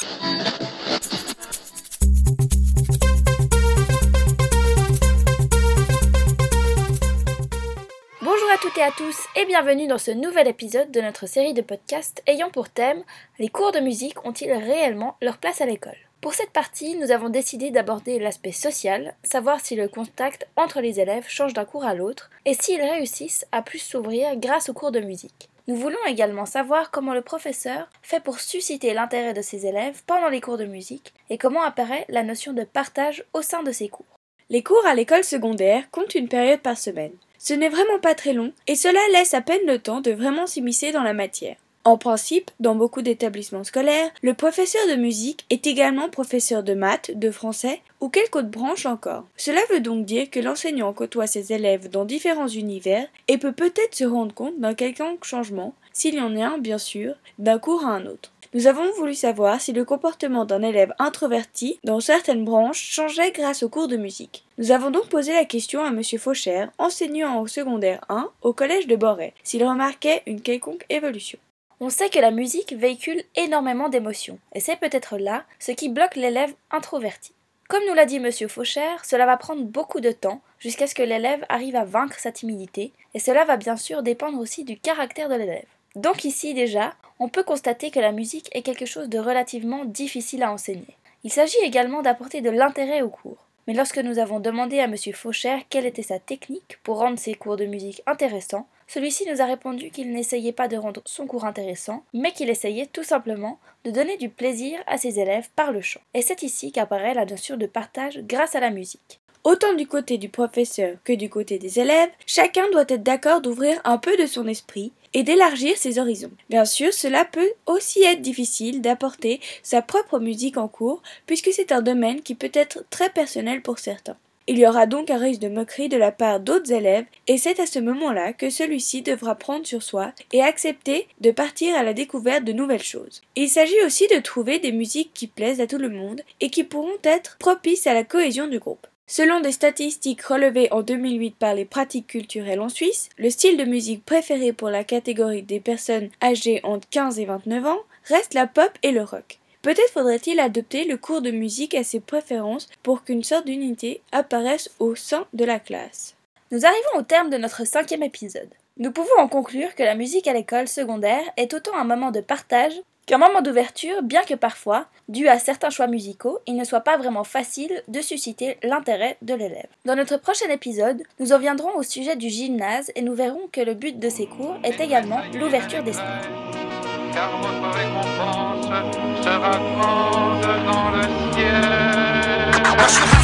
Bonjour à toutes et à tous et bienvenue dans ce nouvel épisode de notre série de podcasts ayant pour thème Les cours de musique ont-ils réellement leur place à l'école? Pour cette partie, nous avons décidé d'aborder l'aspect social, savoir si le contact entre les élèves change d'un cours à l'autre et s'ils réussissent à plus s'ouvrir grâce aux cours de musique. Nous voulons également savoir comment le professeur fait pour susciter l'intérêt de ses élèves pendant les cours de musique et comment apparaît la notion de partage au sein de ces cours. Les cours à l'école secondaire comptent une période par semaine. Ce n'est vraiment pas très long et cela laisse à peine le temps de vraiment s'immiscer dans la matière. En principe, dans beaucoup d'établissements scolaires, le professeur de musique est également professeur de maths, de français ou quelque autre branche encore. Cela veut donc dire que l'enseignant côtoie ses élèves dans différents univers et peut peut-être se rendre compte d'un quelconque changement, s'il y en a un bien sûr, d'un cours à un autre. Nous avons voulu savoir si le comportement d'un élève introverti dans certaines branches changeait grâce au cours de musique. Nous avons donc posé la question à M. Fauchère, enseignant au secondaire 1 au collège de Boré, s'il remarquait une quelconque évolution. On sait que la musique véhicule énormément d'émotions, et c'est peut-être là ce qui bloque l'élève introverti. Comme nous l'a dit M. Fauchère, cela va prendre beaucoup de temps jusqu'à ce que l'élève arrive à vaincre sa timidité, et cela va bien sûr dépendre aussi du caractère de l'élève. Donc ici déjà, on peut constater que la musique est quelque chose de relativement difficile à enseigner. Il s'agit également d'apporter de l'intérêt au cours. Mais lorsque nous avons demandé à M. Fauchère quelle était sa technique pour rendre ses cours de musique intéressants, celui-ci nous a répondu qu'il n'essayait pas de rendre son cours intéressant, mais qu'il essayait tout simplement de donner du plaisir à ses élèves par le chant. Et c'est ici qu'apparaît la notion de partage grâce à la musique. Autant du côté du professeur que du côté des élèves, chacun doit être d'accord d'ouvrir un peu de son esprit et d'élargir ses horizons. Bien sûr, cela peut aussi être difficile d'apporter sa propre musique en cours, puisque c'est un domaine qui peut être très personnel pour certains. Il y aura donc un risque de moquerie de la part d'autres élèves, et c'est à ce moment-là que celui-ci devra prendre sur soi et accepter de partir à la découverte de nouvelles choses. Il s'agit aussi de trouver des musiques qui plaisent à tout le monde et qui pourront être propices à la cohésion du groupe. Selon des statistiques relevées en 2008 par les pratiques culturelles en Suisse, le style de musique préféré pour la catégorie des personnes âgées entre 15 et 29 ans reste la pop et le rock. Peut-être faudrait-il adopter le cours de musique à ses préférences pour qu'une sorte d'unité apparaisse au sein de la classe. Nous arrivons au terme de notre cinquième épisode. Nous pouvons en conclure que la musique à l'école secondaire est autant un moment de partage qu'un moment d'ouverture, bien que parfois, dû à certains choix musicaux, il ne soit pas vraiment facile de susciter l'intérêt de l'élève. Dans notre prochain épisode, nous en viendrons au sujet du gymnase et nous verrons que le but de ces cours est également l'ouverture d'esprit. Car votre récompense sera grande dans le ciel.